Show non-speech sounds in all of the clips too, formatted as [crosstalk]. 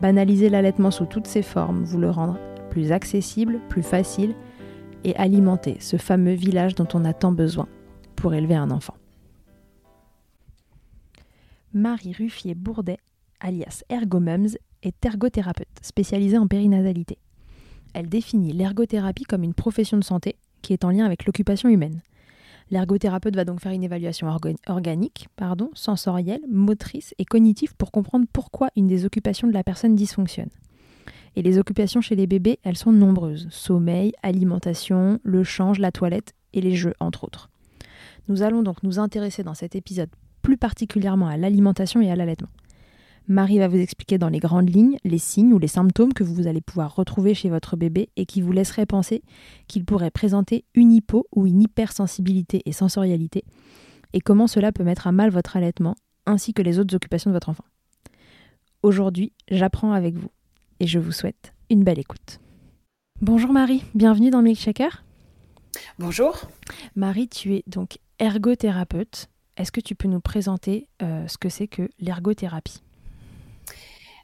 Banaliser l'allaitement sous toutes ses formes, vous le rendre plus accessible, plus facile et alimenter ce fameux village dont on a tant besoin pour élever un enfant. Marie Ruffier-Bourdet, alias Ergomums, est ergothérapeute spécialisée en périnatalité. Elle définit l'ergothérapie comme une profession de santé qui est en lien avec l'occupation humaine. L'ergothérapeute va donc faire une évaluation organique, pardon, sensorielle, motrice et cognitive pour comprendre pourquoi une des occupations de la personne dysfonctionne. Et les occupations chez les bébés, elles sont nombreuses. Sommeil, alimentation, le change, la toilette et les jeux, entre autres. Nous allons donc nous intéresser dans cet épisode plus particulièrement à l'alimentation et à l'allaitement. Marie va vous expliquer dans les grandes lignes les signes ou les symptômes que vous allez pouvoir retrouver chez votre bébé et qui vous laisseraient penser qu'il pourrait présenter une hypo ou une hypersensibilité et sensorialité, et comment cela peut mettre à mal votre allaitement ainsi que les autres occupations de votre enfant. Aujourd'hui, j'apprends avec vous et je vous souhaite une belle écoute. Bonjour Marie, bienvenue dans Milkshaker. Bonjour. Marie, tu es donc ergothérapeute. Est-ce que tu peux nous présenter euh, ce que c'est que l'ergothérapie?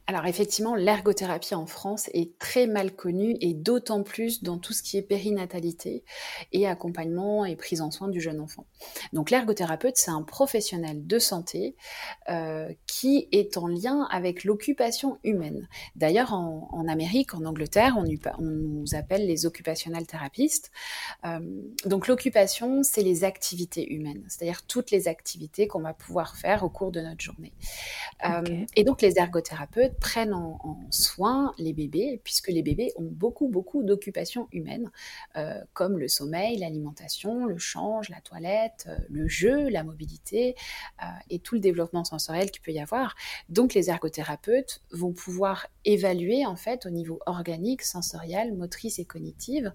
Alors effectivement, l'ergothérapie en France est très mal connue et d'autant plus dans tout ce qui est périnatalité et accompagnement et prise en soin du jeune enfant. Donc l'ergothérapeute, c'est un professionnel de santé euh, qui est en lien avec l'occupation humaine. D'ailleurs, en, Amérique, en Angleterre, on, nous appelle les occupationnels thérapistes. Euh, donc l'occupation, c'est les activités humaines, c'est-à-dire toutes les activités qu'on va pouvoir faire au cours de notre journée. Euh, et donc les ergothérapeutes prennent en, soin les bébés, puisque les bébés ont beaucoup, beaucoup d'occupations humaines, euh, comme le sommeil, l'alimentation, le change, la toilette, euh, le jeu, la mobilité euh, et tout le développement sensoriel qu'il peut y avoir. Donc les ergothérapeutes vont pouvoir évaluer en fait au niveau organique, sensoriel, motrice et cognitive,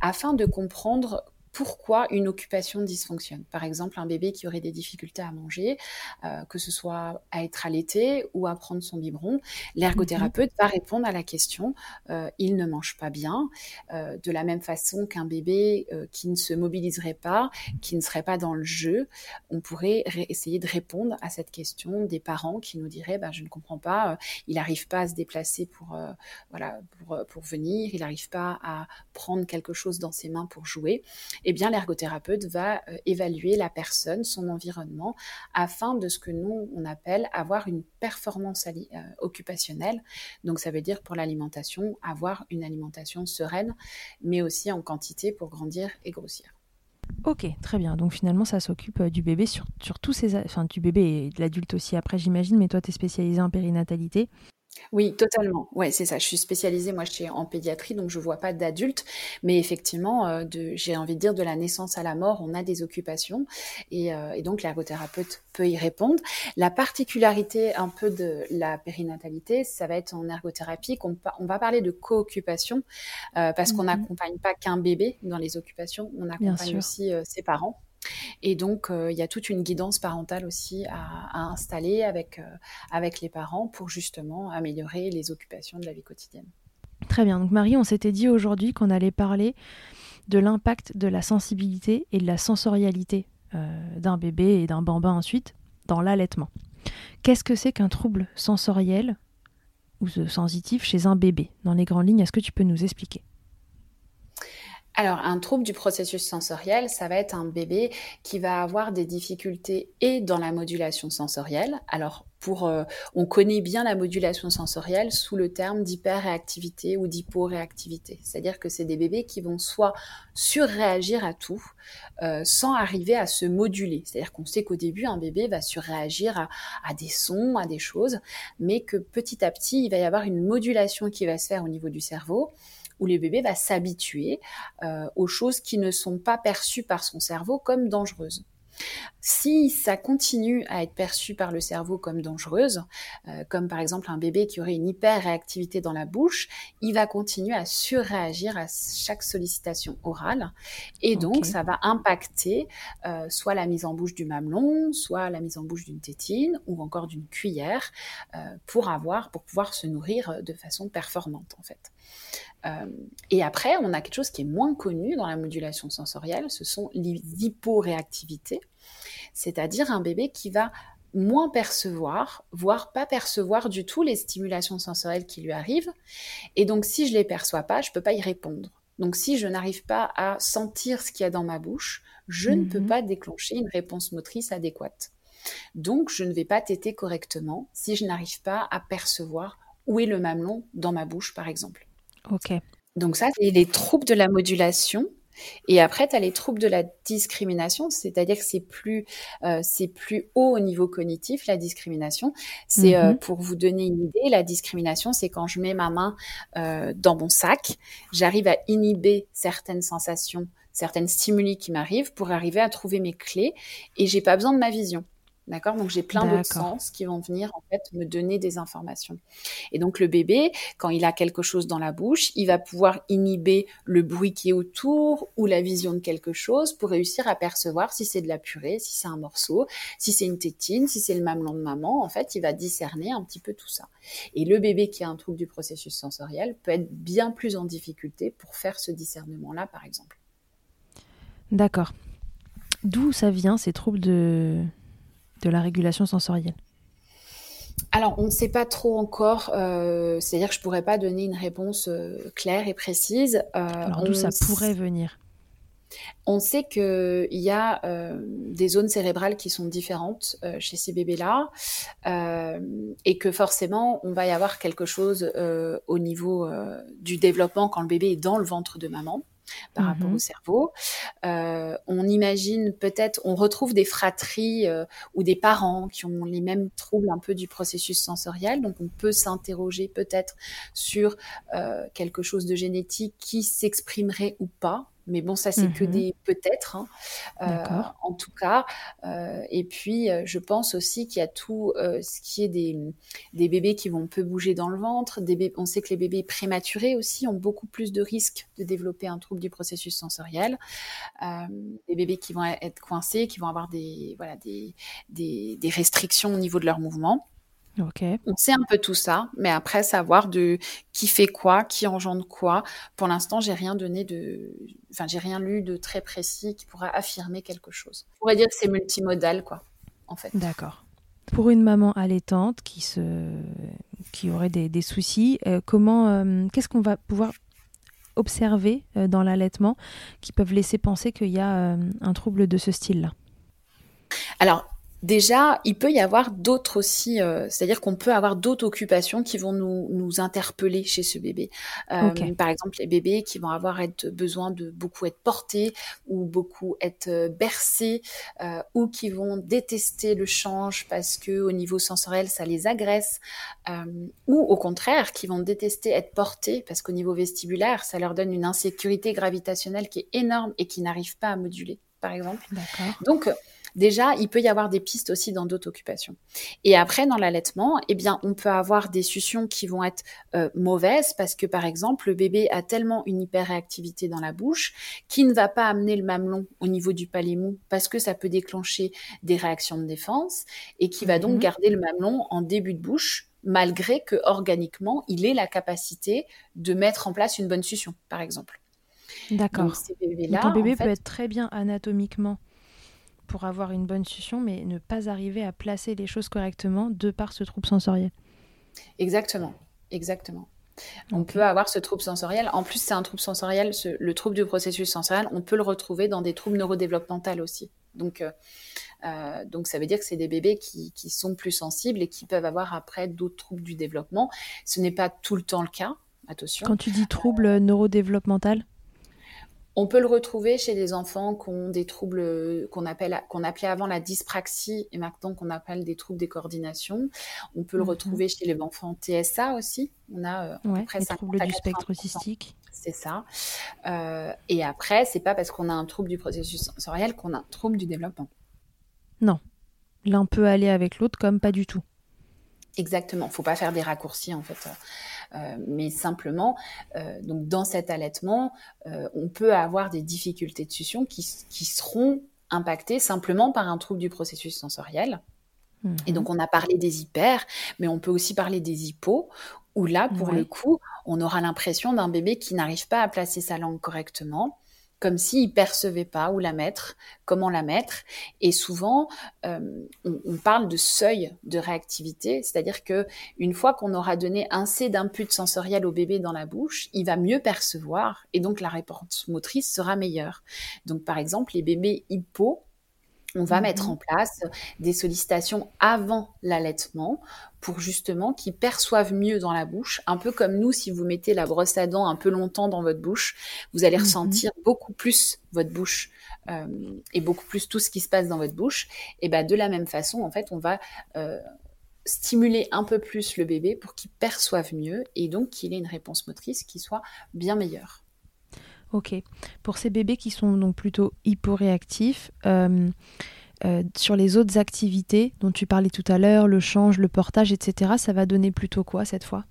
afin de comprendre pourquoi une occupation dysfonctionne. Par exemple, un bébé qui aurait des difficultés à manger, euh, que ce soit à être allaité ou à prendre son biberon, l'ergothérapeute va répondre à la question euh, il ne mange pas bien, euh, de la même façon qu'un bébé qui ne se mobiliserait pas, qui ne serait pas dans le jeu, on pourrait essayer de répondre à cette question des parents qui nous diraient bah, je ne comprends pas, il n'arrive pas à se déplacer pour voilà pour, pour venir, il n'arrive pas à prendre quelque chose dans ses mains pour jouer eh bien l'ergothérapeute va euh, évaluer la personne, son environnement, afin de ce que nous on appelle avoir une performance euh, occupationnelle. Donc ça veut dire pour l'alimentation avoir une alimentation sereine, mais aussi en quantité pour grandir et grossir. Ok, très bien. Donc finalement, ça s'occupe euh, du bébé sur, sur tous ces... Enfin, du bébé et de l'adulte aussi après, j'imagine, mais toi, tu es spécialisée en périnatalité. Oui, totalement. Ouais, c'est ça. Je suis spécialisée, moi, je en pédiatrie, donc je vois pas d'adultes. Mais effectivement, euh, j'ai envie de dire, de la naissance à la mort, on a des occupations. Et, euh, donc, l'ergothérapeute peut y répondre. La particularité un peu de la périnatalité, ça va être en ergothérapie qu'on on va parler de co-occupation, euh, parce qu'on mmh n'accompagne pas qu'un bébé dans les occupations, on accompagne aussi ses parents. Et donc, euh, il y a toute une guidance parentale aussi à, installer avec, euh, avec les parents pour justement améliorer les occupations de la vie quotidienne. Très bien. Donc, Marie, on s'était dit aujourd'hui qu'on allait parler de l'impact de la sensibilité et de la sensorialité euh, d'un bébé et d'un bambin ensuite dans l'allaitement. Qu'est-ce que c'est qu'un trouble sensoriel ou sensitif chez un bébé? Dans les grandes lignes, est-ce que tu peux nous expliquer? Alors, un trouble du processus sensoriel, ça va être un bébé qui va avoir des difficultés et dans la modulation sensorielle. Alors, pour, euh, on connaît bien la modulation sensorielle sous le terme d'hyperréactivité ou d'hyporéactivité. C'est-à-dire que c'est des bébés qui vont soit surréagir à tout euh, sans arriver à se moduler. C'est-à-dire qu'on sait qu'au début, un bébé va surréagir à, à des sons, à des choses, mais que petit à petit, il va y avoir une modulation qui va se faire au niveau du cerveau où le bébé va s'habituer euh, aux choses qui ne sont pas perçues par son cerveau comme dangereuses. Si ça continue à être perçu par le cerveau comme dangereuse, euh, comme par exemple un bébé qui aurait une hyper-réactivité dans la bouche, il va continuer à surréagir à chaque sollicitation orale. Et donc, ça va impacter euh, soit la mise en bouche du mamelon, soit la mise en bouche d'une tétine ou encore d'une cuillère pour avoir, pour pouvoir se nourrir de façon performante en fait. Euh, et après, on a quelque chose qui est moins connu dans la modulation sensorielle, ce sont les hyporéactivités, c'est-à-dire un bébé qui va moins percevoir, voire pas percevoir du tout les stimulations sensorielles qui lui arrivent. Et donc, si je les perçois pas, je peux pas y répondre. Donc, si je n'arrive pas à sentir ce qu'il y a dans ma bouche, je ne peux mhm. pas déclencher une réponse motrice adéquate. Donc, je ne vais pas téter correctement si je n'arrive pas à percevoir où est le mamelon dans ma bouche, par exemple. Ok. Donc ça, c'est les troubles de la modulation. Et après, tu as les troubles de la discrimination, c'est-à-dire que c'est plus, euh, c'est plus haut au niveau cognitif, la discrimination. C'est, euh, mhm. pour vous donner une idée, la discrimination, c'est quand je mets ma main euh, dans mon sac, j'arrive à inhiber certaines sensations, certaines stimuli qui m'arrivent pour arriver à trouver mes clés et j'ai pas besoin de ma vision. D'accord? Donc j'ai plein d'autres sens qui vont venir en fait me donner des informations. Et donc le bébé, quand il a quelque chose dans la bouche, il va pouvoir inhiber le bruit qui est autour ou la vision de quelque chose pour réussir à percevoir si c'est de la purée, si c'est un morceau, si c'est une tétine, si c'est le mamelon de maman. En fait, il va discerner un petit peu tout ça. Et le bébé qui a un trouble du processus sensoriel peut être bien plus en difficulté pour faire ce discernement-là, par exemple. D'accord. D'où ça vient ces troubles de de la régulation sensorielle alors, on ne sait pas trop encore, euh, c'est-à-dire que je ne pourrais pas donner une réponse euh, claire et précise. Euh, Alors, d'où ça pourrait venir on sait qu'il y a des zones cérébrales qui sont différentes chez ces bébés-là et que forcément, on va y avoir quelque chose au niveau du développement quand le bébé est dans le ventre de maman par rapport au mmh cerveau. Euh, on imagine peut-être, on retrouve des fratries euh, ou des parents qui ont les mêmes troubles un peu du processus sensoriel, donc on peut s'interroger peut-être sur euh, quelque chose de génétique qui s'exprimerait ou pas mais bon, ça, c'est que mmh des peut-être, hein. euh, en tout cas. Euh, et puis, euh, je pense aussi qu'il y a tout ce qui est des, des, bébés qui vont peu bouger dans le ventre. Des on sait que les bébés prématurés aussi ont beaucoup plus de risques de développer un trouble du processus sensoriel. des bébés qui vont être coincés, qui vont avoir des, voilà, des, des, des restrictions au niveau de leur mouvement. On sait un peu tout ça, mais après savoir de qui fait quoi, qui engendre quoi. Pour l'instant, j'ai rien donné de, enfin j'ai rien lu de très précis qui pourra affirmer quelque chose. On pourrait dire que c'est multimodal, quoi, en fait. D'accord. Pour une maman allaitante qui se, qui aurait des, soucis, euh, comment, euh, qu'est-ce qu'on va pouvoir observer euh, dans l'allaitement qui peuvent laisser penser qu'il y a un trouble de ce style-là? Alors, Déjà, il peut y avoir d'autres aussi, euh, c'est-à-dire qu'on peut avoir d'autres occupations qui vont nous, nous interpeller chez ce bébé. Euh, par exemple, les bébés qui vont avoir être, besoin de beaucoup être portés ou beaucoup être euh, bercés ou qui vont détester le change parce que au niveau sensoriel ça les agresse ou au contraire qui vont détester être portés parce qu'au niveau vestibulaire ça leur donne une insécurité gravitationnelle qui est énorme et qui n'arrive pas à moduler par exemple. Donc déjà, il peut y avoir des pistes aussi dans d'autres occupations. Et après, dans l'allaitement, eh bien, on peut avoir des suctions qui vont être euh, mauvaises parce que, par exemple, le bébé a tellement une hyperréactivité dans la bouche qui ne va pas amener le mamelon au niveau du palais mou parce que ça peut déclencher des réactions de défense et qui va donc mhm. garder le mamelon en début de bouche malgré que organiquement, il ait la capacité de mettre en place une bonne succion, par exemple. D'accord. Ton bébé peut être très bien anatomiquement pour avoir une bonne succion, mais ne pas arriver à placer les choses correctement de par ce trouble sensoriel. Exactement, exactement. On peut avoir ce trouble sensoriel. En plus, c'est un trouble sensoriel, le trouble du processus sensoriel, on peut le retrouver dans des troubles neurodéveloppementaux aussi. Donc, euh, euh, donc ça veut dire que c'est des bébés qui, sont plus sensibles et qui peuvent avoir après d'autres troubles du développement. Ce n'est pas tout le temps le cas, attention. Quand tu dis trouble neurodéveloppemental on peut le retrouver chez des enfants qui ont des troubles qu'on appelle qu'on appelait avant la dyspraxie et maintenant qu'on appelle des troubles des coordinations. On peut le mhm. retrouver chez les enfants TSA aussi. On a euh, ouais, les troubles du spectre autistique. C'est ça. Euh, et après, c'est pas parce qu'on a un trouble du processus sensoriel qu'on a un trouble du développement. Non. L'un peut aller avec l'autre comme pas du tout. Exactement. Faut pas faire des raccourcis en fait. Euh, mais simplement, euh, donc dans cet allaitement, euh, on peut avoir des difficultés de succion qui, seront impactées simplement par un trouble du processus sensoriel. Et donc, on a parlé des hyper, mais on peut aussi parler des hypos, où là, pour le coup, on aura l'impression d'un bébé qui n'arrive pas à placer sa langue correctement, comme s'il percevait pas où la mettre, comment la mettre. Et souvent, euh, on, parle de seuil de réactivité, c'est-à-dire que une fois qu'on aura donné un C d'input sensoriel au bébé dans la bouche, il va mieux percevoir et donc la réponse motrice sera meilleure. Donc par exemple, les bébés hypo on va mettre mhm. en place des sollicitations avant l'allaitement pour justement qu'ils perçoivent mieux dans la bouche, un peu comme nous, si vous mettez la brosse à dents un peu longtemps dans votre bouche, vous allez mhm. ressentir beaucoup plus votre bouche euh, et beaucoup plus tout ce qui se passe dans votre bouche. Et ben de la même façon, en fait, on va euh, stimuler un peu plus le bébé pour qu'il perçoive mieux et donc qu'il ait une réponse motrice qui soit bien meilleure. Ok. Pour ces bébés qui sont donc plutôt hyporéactifs, euh, euh, sur les autres activités dont tu parlais tout à l'heure, le change, le portage, etc., ça va donner plutôt quoi cette fois?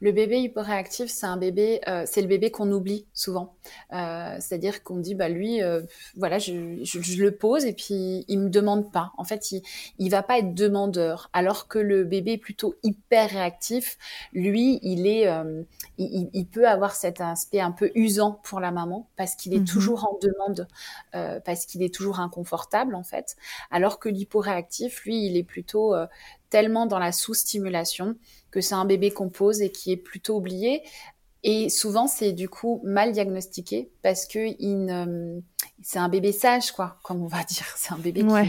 Le bébé hyporéactif, c'est un bébé, euh, c'est le bébé qu'on oublie souvent. Euh, c'est-à-dire qu'on dit, bah lui, euh, voilà, je, je, le pose et puis il me demande pas. En fait, il, il va pas être demandeur. Alors que le bébé plutôt hyper réactif, lui, il est, il, il, peut avoir cet aspect un peu usant pour la maman parce qu'il est mhm. toujours en demande, parce qu'il est toujours inconfortable en fait. Alors que l'hyporéactif, lui, il est plutôt tellement dans la sous-stimulation que c'est un bébé qu'on pose et qui est plutôt oublié. Et souvent, c'est du coup mal diagnostiqué parce que il c'est un bébé sage, quoi, comme on va dire. C'est un bébé qui, bah,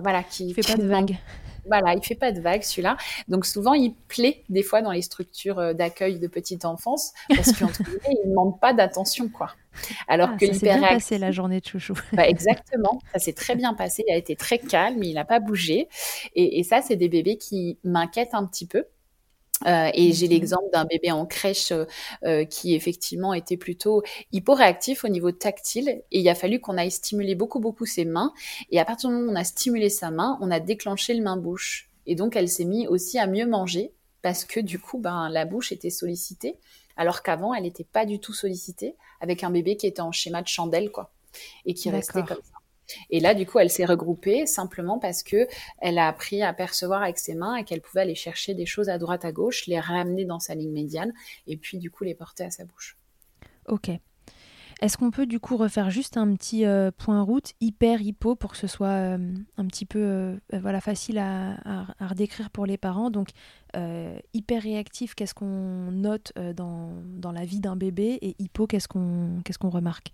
voilà, qui fait pas de vagues. Voilà, il fait pas de vagues celui-là. Donc souvent, il plaît des fois dans les structures euh, d'accueil de petite enfance parce qu'entre guillemets, il ne demande pas d'attention, quoi. Alors ah, que ça s'est bien passé la journée de chouchou. [laughs] Bah, exactement, ça s'est très bien passé. Il a été très calme, il n'a pas bougé. Et, et ça, c'est des bébés qui m'inquiètent un petit peu euh, et j'ai l'exemple d'un bébé en crèche euh, euh, qui effectivement était plutôt hyporéactif au niveau tactile. Et il a fallu qu'on aille stimuler beaucoup beaucoup ses mains. Et à partir du moment où on a stimulé sa main, on a déclenché le main-bouche. Et donc elle s'est mise aussi à mieux manger parce que du coup ben la bouche était sollicitée alors qu'avant elle n'était pas du tout sollicitée avec un bébé qui était en schéma de chandelle quoi et qui restait comme ça. Et là, du coup, elle s'est regroupée simplement parce que elle a appris à percevoir avec ses mains et qu'elle pouvait aller chercher des choses à droite, à gauche, les ramener dans sa ligne médiane et puis, du coup, les porter à sa bouche. Ok. Est-ce qu'on peut du coup refaire juste un petit euh, point route hyper hypo pour que ce soit euh, un petit peu euh, voilà facile à, à, redécrire pour les parents? Donc hyper réactif, qu'est-ce qu'on note dans, dans, la vie d'un bébé et hypo, qu'est-ce qu'on qu'est-ce qu'on remarque?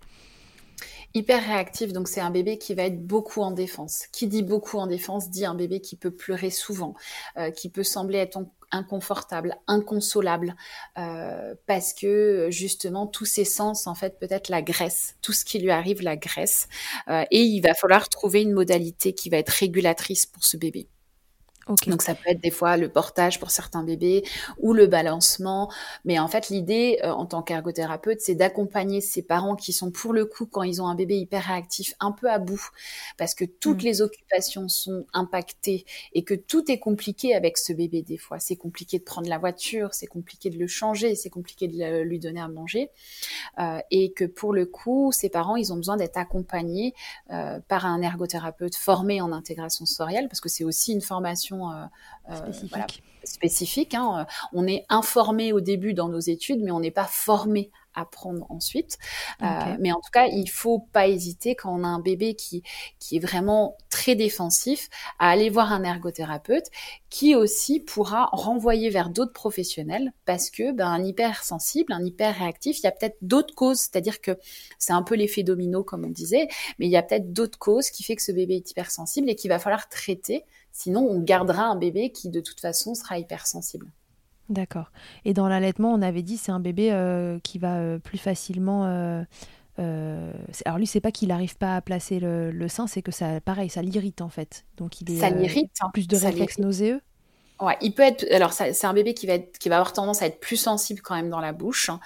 Hyper réactif, donc c'est un bébé qui va être beaucoup en défense. Qui dit beaucoup en défense dit un bébé qui peut pleurer souvent, euh, qui peut sembler être inconfortable, inconsolable, euh, parce que justement tous ses sens, en fait, peut-être la graisse, tout ce qui lui arrive la graisse, euh, et il va falloir trouver une modalité qui va être régulatrice pour ce bébé. Donc ça peut être des fois le portage pour certains bébés ou le balancement. Mais en fait, l'idée euh, en tant qu'ergothérapeute, c'est d'accompagner ces parents qui sont pour le coup, quand ils ont un bébé hyper réactif, un peu à bout, parce que toutes mm. les occupations sont impactées et que tout est compliqué avec ce bébé des fois. C'est compliqué de prendre la voiture, c'est compliqué de le changer, c'est compliqué de lui donner à manger. Euh, et que pour le coup, ces parents, ils ont besoin d'être accompagnés euh, par un ergothérapeute formé en intégration sensorielle, parce que c'est aussi une formation euh, euh, spécifique. Hein. On est informé au début dans nos études, mais on n'est pas formé apprendre ensuite. mais en tout cas, il faut pas hésiter quand on a un bébé qui, qui est vraiment très défensif à aller voir un ergothérapeute qui aussi pourra renvoyer vers d'autres professionnels parce que ben, un hypersensible, un hyper réactif, il y a peut-être d'autres causes, c'est-à-dire que c'est un peu l'effet domino comme on disait, mais il y a peut-être d'autres causes qui fait que ce bébé est hypersensible et qu'il va falloir traiter, sinon on gardera un bébé qui de toute façon sera hypersensible. D'accord. Et dans l'allaitement, on avait dit c'est un bébé euh, qui va euh, plus facilement euh, alors lui, c'est pas qu'il n'arrive pas à placer le, sein, c'est que ça, pareil, ça l'irrite en fait. Donc il est ça l'irrite. Hein. plus de réflexes nauséeux. Ouais, il peut être. Alors, c'est un bébé qui va être, qui va avoir tendance à être plus sensible quand même dans la bouche. Hein.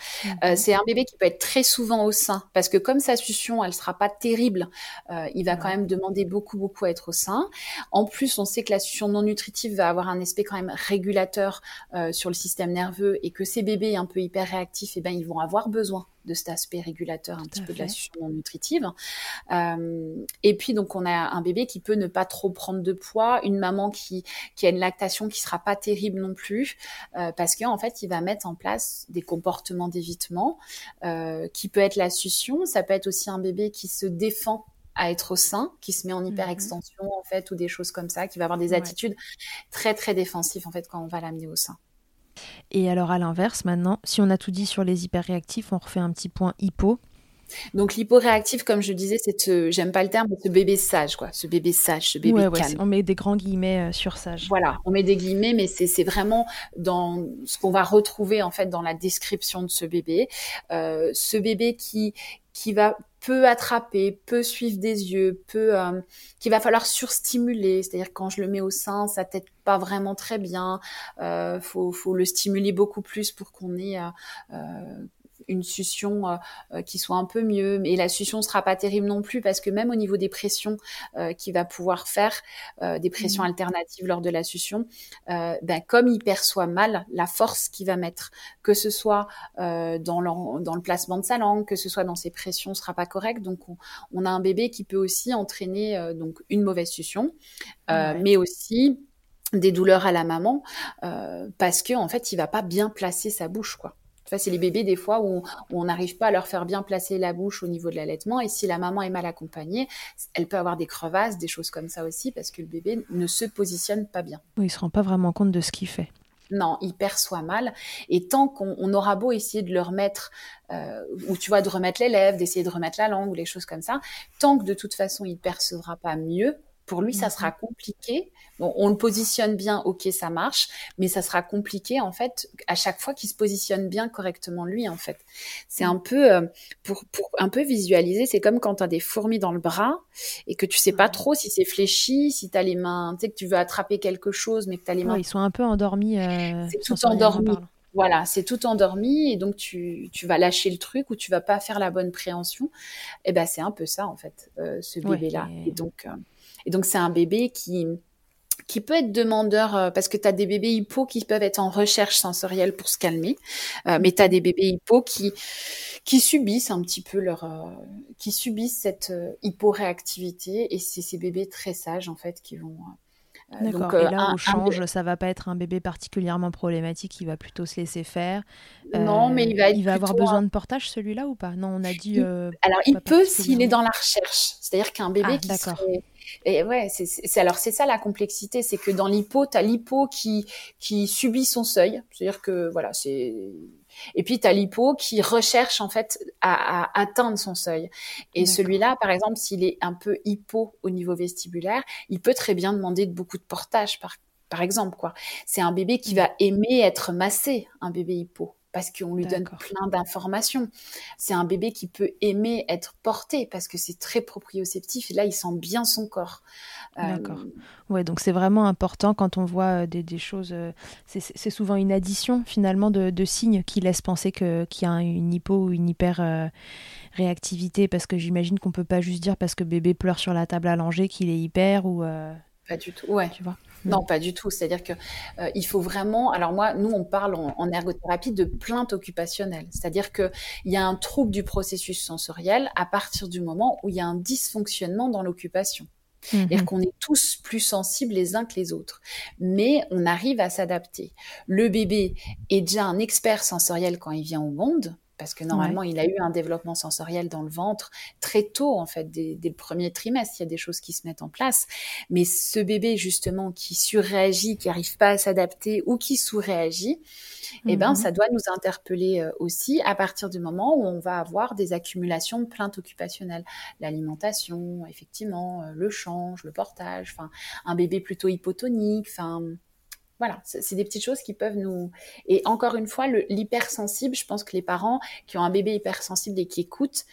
Euh, mhm. c'est un bébé qui peut être très souvent au sein parce que comme sa succion, elle sera pas terrible, euh, il va quand même demander beaucoup, beaucoup à être au sein. En plus, on sait que la succion non nutritive va avoir un aspect quand même régulateur euh, sur le système nerveux et que ces bébés un peu hyper réactifs, eh ben, ils vont avoir besoin de cet aspect régulateur un petit peu de la succion nutritive. Euh, et puis donc on a un bébé qui peut ne pas trop prendre de poids, une maman qui, qui a une lactation qui sera pas terrible non plus, euh, parce qu'en fait il va mettre en place des comportements d'évitement, euh, qui peut être la succion, ça peut être aussi un bébé qui se défend à être au sein, qui se met en mhm. hyper extension en fait, ou des choses comme ça, qui va avoir des attitudes très très défensives en fait quand on va l'amener au sein. Et alors à l'inverse, maintenant, si on a tout dit sur les hyperréactifs, on refait un petit point hypo. Donc l'hyporéactif, comme je disais, c'est ce, j'aime pas le terme, ce bébé sage, quoi, ce bébé sage, ce bébé calme. on met des grands guillemets euh, sur sage. Voilà, on met des guillemets, mais c'est vraiment dans ce qu'on va retrouver en fait dans la description de ce bébé, euh, ce bébé qui qui va peu attraper, peu suivre des yeux, peu euh, qu'il va falloir surstimuler. C'est-à-dire quand je le mets au sein, ça t'aide pas vraiment très bien. Euh, faut, faut le stimuler beaucoup plus pour qu'on ait euh, euh une succion euh, euh, qui soit un peu mieux. Mais la succion sera pas terrible non plus parce que même au niveau des pressions euh, qu'il va pouvoir faire, des pressions mmh. alternatives lors de la succion, ben, comme il perçoit mal la force qu'il va mettre, que ce soit dans, le, dans le placement de sa langue, que ce soit dans ses pressions, sera pas correct. Donc on, a un bébé qui peut aussi entraîner donc une mauvaise succion, mais aussi des douleurs à la maman parce que en fait il va pas bien placer sa bouche quoi c'est les bébés des fois où, on n'arrive pas à leur faire bien placer la bouche au niveau de l'allaitement. Et si la maman est mal accompagnée, elle peut avoir des crevasses, des choses comme ça aussi, parce que le bébé ne se positionne pas bien. Oui, il se rend pas vraiment compte de ce qu'il fait. Non, il perçoit mal. Et tant qu'on aura beau essayer de le remettre, euh, ou tu vois, de remettre les lèvres, d'essayer de remettre la langue ou les choses comme ça, tant que de toute façon il percevra pas mieux, pour lui, ça sera compliqué. on le positionne bien, ok, ça marche, mais ça sera compliqué en fait à chaque fois qu'il se positionne bien correctement lui en fait. C'est un peu euh, pour, pour un peu visualiser, c'est comme quand tu as des fourmis dans le bras et que tu sais pas trop si c'est fléchi, si tu as les mains, tu sais que tu veux attraper quelque chose mais que tu as les mains ils sont un peu endormis euh, c'est tout endormi. Voilà, c'est tout endormi et donc tu, tu, vas lâcher le truc ou tu vas pas faire la bonne préhension. Et eh ben c'est un peu ça en fait, euh, ce bébé là. Et donc et donc, c'est un bébé qui, qui peut être demandeur, euh, parce que tu as des bébés hypo qui peuvent être en recherche sensorielle pour se calmer, euh, mais tu as des bébés hypo qui, qui subissent un petit peu leur... Euh, qui subissent cette hyporéactivité, et c'est ces bébés très sages, en fait, qui vont... D'accord. et là, au change, ça va pas être un bébé particulièrement problématique, il va plutôt se laisser faire. non, mais il va, il va avoir besoin de portage celui-là ou pas? Non, on a dit. Alors, il peut s'il est dans la recherche. C'est-à-dire qu'un bébé ah, qui serait et ouais, c'est alors c'est ça la complexité, c'est que dans l'hypo, tu as l'hypo qui qui subit son seuil, c'est-à-dire que voilà, c'est et puis tu as l'hypo qui recherche en fait à, à atteindre son seuil. Et celui-là, par exemple, s'il est un peu hypo au niveau vestibulaire, il peut très bien demander de beaucoup de portage par par exemple quoi. C'est un bébé qui va aimer être massé, un bébé hypo parce qu'on lui donne plein d'informations. C'est un bébé qui peut aimer être porté parce que c'est très proprioceptif et là il sent bien son corps. D'accord. Euh, ouais, donc c'est vraiment important quand on voit euh, des, choses. Euh, c'est souvent une addition finalement de, signes qui laissent penser qu'il y a une hypo ou une hyper réactivité parce que j'imagine qu'on peut pas juste dire parce que bébé pleure sur la table à langer qu'il est hyper ou. Pas du tout. Ouais. Tu vois. Non, pas du tout. C'est-à-dire que euh, il faut vraiment. Alors moi, nous, on parle en, ergothérapie de plainte occupationnelle. C'est-à-dire que il y a un trouble du processus sensoriel à partir du moment où il y a un dysfonctionnement dans l'occupation. C'est-à-dire mhm. qu'on est tous plus sensibles les uns que les autres. Mais on arrive à s'adapter. Le bébé est déjà un expert sensoriel quand il vient au monde parce que normalement, il a eu un développement sensoriel dans le ventre très tôt, en fait, dès, le premier trimestre. Il y a des choses qui se mettent en place. Mais ce bébé, justement, qui surréagit, qui n'arrive pas à s'adapter ou qui sous-réagit, eh ben, mhm. ça doit nous interpeller euh, aussi à partir du moment où on va avoir des accumulations de plaintes occupationnelles. L'alimentation, effectivement, euh, le change, le portage, enfin, un bébé plutôt hypotonique, enfin, voilà, c'est des petites choses qui peuvent nous. Et encore une fois, l'hypersensible, je pense que les parents qui ont un bébé hypersensible et qui écoutent,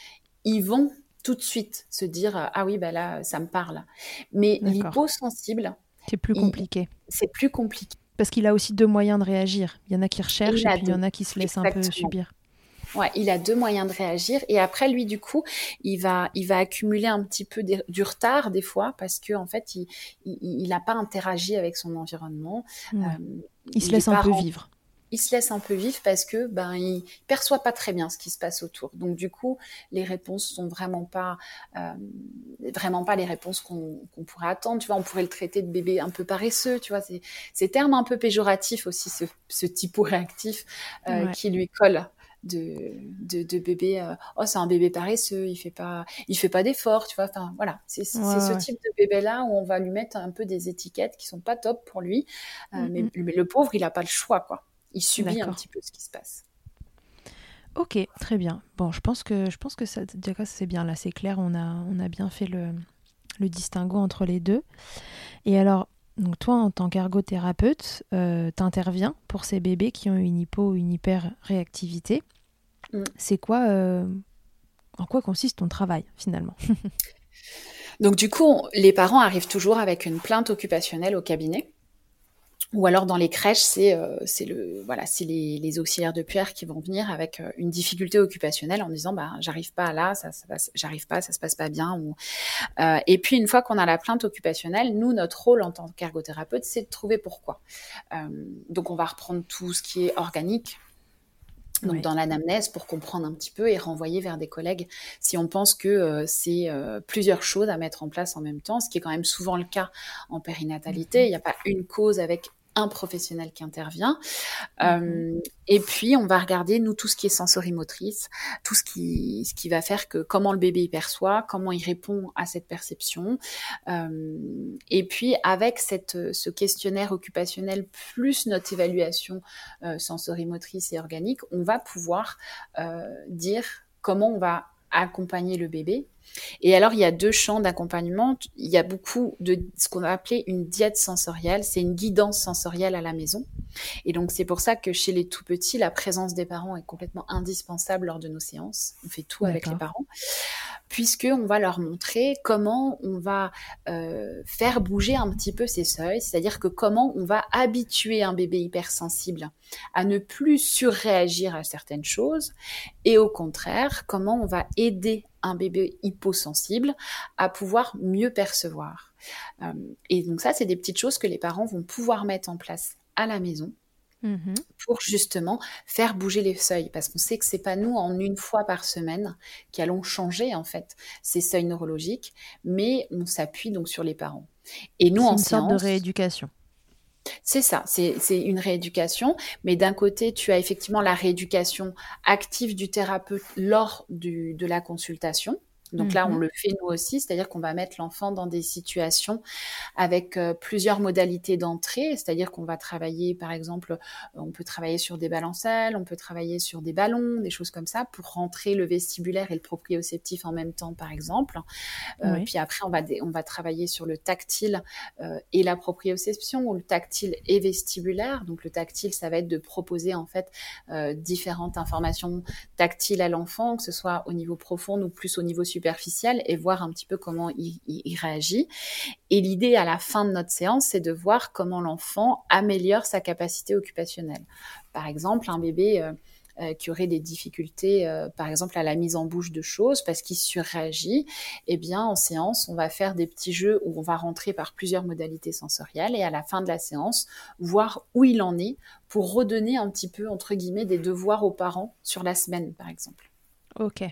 ils vont tout de suite se dire euh, ah oui ben là ça me parle. Mais l'hyposensible, c'est plus compliqué. C'est plus compliqué. Parce qu'il a aussi deux moyens de réagir. Il y en a qui recherchent et, puis il y en a qui se laissent un peu subir. Ouais, il a deux moyens de réagir et après lui du coup, il va il va accumuler un petit peu du retard des fois parce que en fait, il il n'a pas interagi avec son environnement. Euh, il, se laisse un peu vivre. Il se laisse un peu vivre parce que ben il perçoit pas très bien ce qui se passe autour. Donc du coup, les réponses sont vraiment pas euh, vraiment pas les réponses qu'on pourrait attendre. Tu vois, on pourrait le traiter de bébé un peu paresseux. Tu vois, c'est ces termes un peu péjoratifs aussi, ce, ce typo réactif euh, qui lui colle de, de, de bébé. Euh, oh, c'est un bébé paresseux, il fait pas, il fait pas d'efforts, tu vois. Enfin, voilà, c'est ce type de bébé là où on va lui mettre un peu des étiquettes qui sont pas top pour lui. Euh, mm-hmm. mais, le pauvre, il a pas le choix, quoi. Il subit un petit peu ce qui se passe. Ok, très bien. Bon, je pense que je pense que ça, c'est bien là, c'est clair. On a on a bien fait le le distinguo entre les deux. Et alors, donc toi, en tant qu'ergothérapeute, euh, tu interviens pour ces bébés qui ont une hypo ou une hyper-réactivité. Mm. C'est quoi, euh, en quoi consiste ton travail finalement? [laughs] Donc du coup, les parents arrivent toujours avec une plainte occupationnelle au cabinet. Ou alors dans les crèches, c'est euh, le voilà, c'est les, les, auxiliaires de puère qui vont venir avec euh, une difficulté occupationnelle en disant bah j'arrive pas là, ça, ça j'arrive pas, ça se passe pas bien. Ou, euh, et puis une fois qu'on a la plainte occupationnelle, nous notre rôle en tant qu'ergothérapeute, c'est de trouver pourquoi. Euh, donc on va reprendre tout ce qui est organique, donc dans l'anamnèse pour comprendre un petit peu et renvoyer vers des collègues si on pense que euh, c'est euh, plusieurs choses à mettre en place en même temps, ce qui est quand même souvent le cas en périnatalité. Mm-hmm. Il n'y a pas une cause avec un professionnel qui intervient. Mm-hmm. Euh, et puis, on va regarder, nous, tout ce qui est sensorimotrice, tout ce qui, ce qui va faire que comment le bébé y perçoit, comment il répond à cette perception. Euh, et puis, avec cette, ce questionnaire occupationnel plus notre évaluation euh, sensorimotrice et organique, on va pouvoir dire comment on va accompagner le bébé et alors, il y a deux champs d'accompagnement. Il y a beaucoup de ce qu'on va appeler une diète sensorielle. C'est une guidance sensorielle à la maison. Et donc, c'est pour ça que chez les tout petits, la présence des parents est complètement indispensable lors de nos séances. On fait tout avec les parents, puisqu'on va leur montrer comment on va euh, faire bouger un petit peu ces seuils, c'est-à-dire que comment on va habituer un bébé hypersensible à ne plus surréagir à certaines choses, et au contraire, comment on va aider un bébé hyposensible à pouvoir mieux percevoir. Euh, et donc ça, c'est des petites choses que les parents vont pouvoir mettre en place à la maison mm-hmm. pour justement faire bouger les seuils parce qu'on sait que c'est pas nous en une fois par semaine qui allons changer en fait ces seuils neurologiques mais on s'appuie donc sur les parents et nous en une sorte de rééducation c'est ça, c'est une rééducation, mais d'un côté, tu as effectivement la rééducation active du thérapeute lors de la consultation, donc là, on mmh le fait nous aussi, c'est-à-dire qu'on va mettre l'enfant dans des situations avec euh, plusieurs modalités d'entrée, c'est-à-dire qu'on va travailler, par exemple, euh, on peut travailler sur des balancelles, on peut travailler sur des ballons, des choses comme ça, pour rentrer le vestibulaire et le proprioceptif en même temps, par exemple. Euh, Puis après, on va, on va travailler sur le tactile euh, et la proprioception, ou le tactile et vestibulaire. Donc le tactile, ça va être de proposer en fait différentes informations tactiles à l'enfant, que ce soit au niveau profond ou plus au niveau supérieur superficielle et voir un petit peu comment il, réagit. Et l'idée à la fin de notre séance, c'est de voir comment l'enfant améliore sa capacité occupationnelle. Par exemple, un bébé euh, euh, qui aurait des difficultés, euh, par exemple, à la mise en bouche de choses parce qu'il surréagit, eh bien, en séance, on va faire des petits jeux où on va rentrer par plusieurs modalités sensorielles et à la fin de la séance, voir où il en est pour redonner un petit peu, entre guillemets, des devoirs aux parents sur la semaine, par exemple. Ok.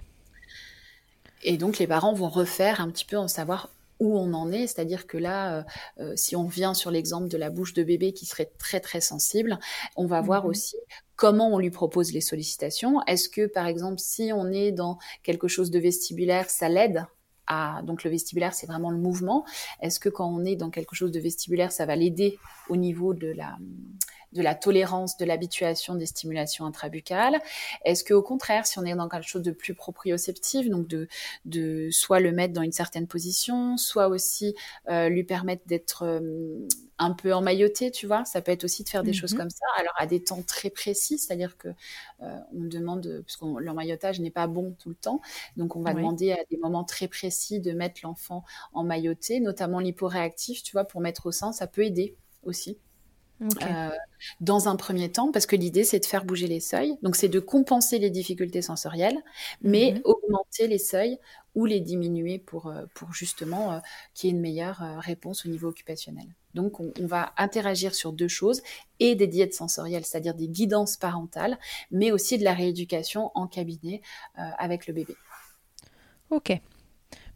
Et donc les parents vont refaire un petit peu en savoir où on en est, c'est-à-dire que là, euh, euh, si on vient sur l'exemple de la bouche de bébé qui serait très très sensible, on va voir mhm. aussi comment on lui propose les sollicitations. Est-ce que, par exemple, si on est dans quelque chose de vestibulaire, ça l'aide à, donc le vestibulaire, c'est vraiment le mouvement. Est-ce que quand on est dans quelque chose de vestibulaire, ça va l'aider au niveau de la, de la tolérance, de l'habituation des stimulations intrabuccales Est-ce que au contraire, si on est dans quelque chose de plus proprioceptif, donc de, de soit le mettre dans une certaine position, soit aussi euh, lui permettre d'être euh, un peu emmailloté, tu vois, ça peut être aussi de faire des choses mhm. comme ça. Alors à des temps très précis, c'est-à-dire que euh, on demande, parce que l'emmaillotage n'est pas bon tout le temps, donc on va demander à des moments très précis de mettre l'enfant emmailloté, notamment l'hyporéactif, tu vois, pour mettre au sein, ça peut aider aussi. Euh, dans un premier temps, parce que l'idée c'est de faire bouger les seuils. Donc c'est de compenser les difficultés sensorielles, mais mhm. augmenter les seuils ou les diminuer pour, euh, pour justement euh, qu'il y ait une meilleure réponse au niveau occupationnel. Donc on, va interagir sur deux choses et des diètes sensorielles, c'est-à-dire des guidances parentales, mais aussi de la rééducation en cabinet avec le bébé. Ok,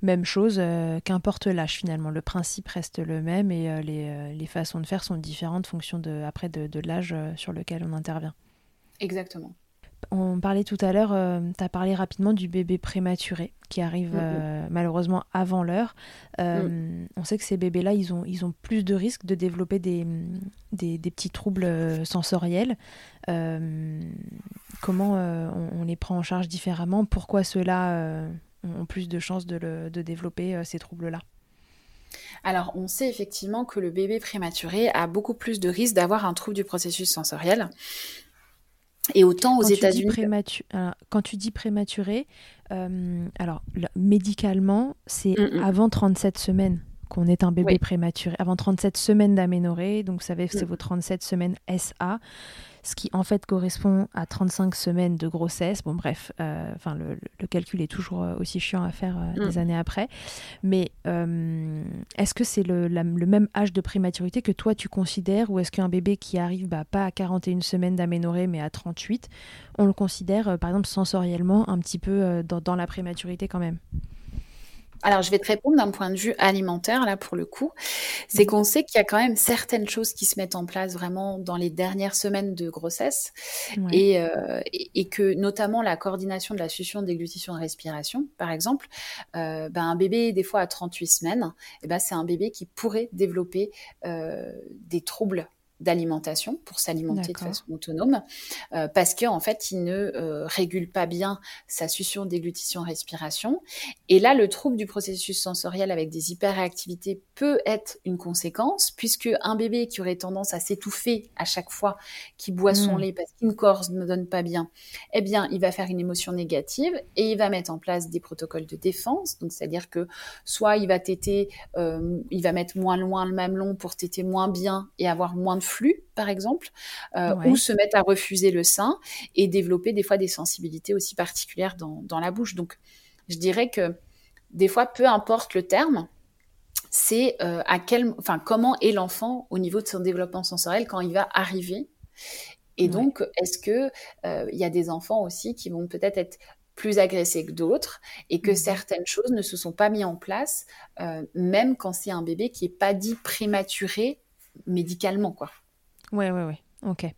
même chose, euh, qu'importe l'âge finalement. Le principe reste le même et euh, euh, les, façons de faire sont différentes en fonction de, après de, l'âge sur lequel on intervient. Exactement. On parlait tout à l'heure, tu as parlé rapidement du bébé prématuré qui arrive malheureusement avant l'heure. Mm. On sait que ces bébés-là, ils ont, ils ont plus de risques de développer des, des, petits troubles sensoriels. comment on, les prend en charge différemment? Pourquoi cela ont plus de chances de, développer euh, ces troubles-là alors, on sait effectivement que le bébé prématuré a beaucoup plus de risques d'avoir un trouble du processus sensoriel. Et autant aux États-Unis. Quand tu dis prématuré, euh, alors médicalement, c'est mm, mm. avant 37 semaines qu'on est un bébé prématuré, avant 37 semaines d'aménorrhée, donc vous savez, c'est mm. vos 37 semaines SA ce qui en fait correspond à 35 semaines de grossesse. Bon, bref, euh, enfin le, calcul est toujours euh, aussi chiant à faire euh, des mm. années après. Mais est-ce que c'est le, même âge de prématurité que toi tu considères, ou est-ce qu'un bébé qui arrive bah, pas à 41 semaines d'aménorrhée, mais à 38, on le considère par exemple sensoriellement un petit peu dans la prématurité quand même? Alors, je vais te répondre d'un point de vue alimentaire, là, pour le coup. C'est qu'on sait qu'il y a quand même certaines choses qui se mettent en place vraiment dans les dernières semaines de grossesse euh, et, que, notamment, la coordination de la succion, déglutition et respiration, par exemple, euh, ben, un bébé, des fois, à 38 semaines, eh ben, c'est un bébé qui pourrait développer euh, des troubles d'alimentation pour s'alimenter de façon autonome euh, parce qu'en en fait il ne euh, régule pas bien sa succion, déglutition, respiration. Et là le trouble du processus sensoriel avec des hyperréactivités peut être une conséquence puisque un bébé qui aurait tendance à s'étouffer à chaque fois qu'il boit son mmh. lait parce qu'une corse ne donne pas bien eh bien il va faire une émotion négative et il va mettre en place des protocoles de défense. Donc c'est à dire que soit il va téter euh, il va mettre moins loin le mamelon pour téter moins bien et avoir moins de flux, par exemple, euh, ou se mettre à refuser le sein et développer des fois des sensibilités aussi particulières dans, la bouche. Donc, je dirais que des fois, peu importe le terme, c'est euh, à quel, enfin, comment est l'enfant au niveau de son développement sensoriel quand il va arriver. Et donc, est-ce que euh, il y a des enfants aussi qui vont peut-être être plus agressés que d'autres et que mmh certaines choses ne se sont pas mises en place, même quand c'est un bébé qui n'est pas dit prématuré médicalement, quoi. Ouais, ouais, ouais. Ok.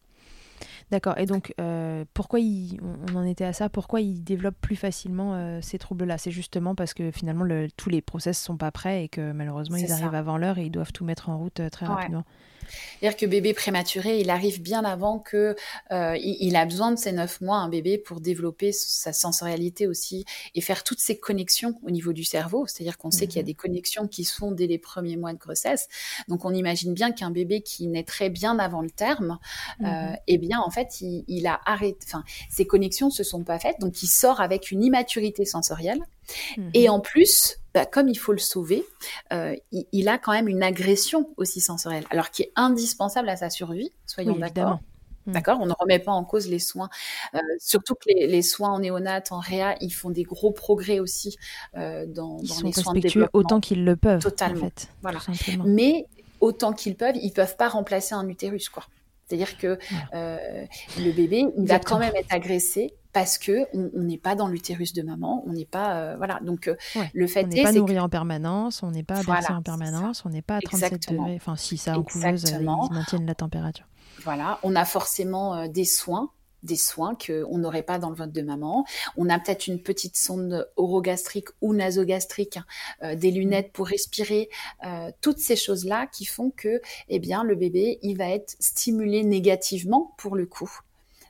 D'accord. Et donc, euh, pourquoi on, en était à ça? Pourquoi ils développent plus facilement euh, ces troubles-là? C'est justement parce que finalement, tous les process sont pas prêts et que malheureusement, ils arrivent avant l'heure et ils doivent tout mettre en route euh, très rapidement. C'est-à-dire que bébé prématuré, il arrive bien avant que euh, il, a besoin de ces neuf mois, un bébé, pour développer sa sensorialité aussi et faire toutes ces connexions au niveau du cerveau. C'est-à-dire qu'on sait qu'il y a mhm. des connexions qui se font dès les premiers mois de grossesse. Donc on imagine bien qu'un bébé qui naît très bien avant le terme, euh, mhm. eh bien en fait, il, a arrêté. Enfin, ces connexions ne se sont pas faites, donc il sort avec une immaturité sensorielle. Et mhm. en plus, bah, comme il faut le sauver, euh, il, a quand même une agression aussi sensorielle, alors qui est indispensable à sa survie, soyons d'accord. Mm. D'accord On ne remet pas en cause les soins. Euh, surtout que les, soins en néonat, en réa, ils font des gros progrès aussi euh, dans, dans les soins de développement. autant qu'ils le peuvent. Totalement. En fait, voilà. Mais autant qu'ils peuvent, ils peuvent pas remplacer un utérus, quoi. C'est-à-dire que le bébé, il va quand même être agressé parce que on n'est pas dans l'utérus de maman, on n'est pas euh, voilà. Donc euh, le fait on n'est pas nourri en permanence, on n'est pas bercé en permanence, on n'est pas à 37 degrés. Enfin, si ça en couveuse, ils maintiennent la température. Voilà, on a forcément euh, des soins des soins qu'on n'aurait pas dans le ventre de maman. On a peut-être une petite sonde orogastrique ou nasogastrique, euh, des lunettes pour respirer, euh, toutes ces choses-là qui font que, eh bien, le bébé, il va être stimulé négativement pour le coup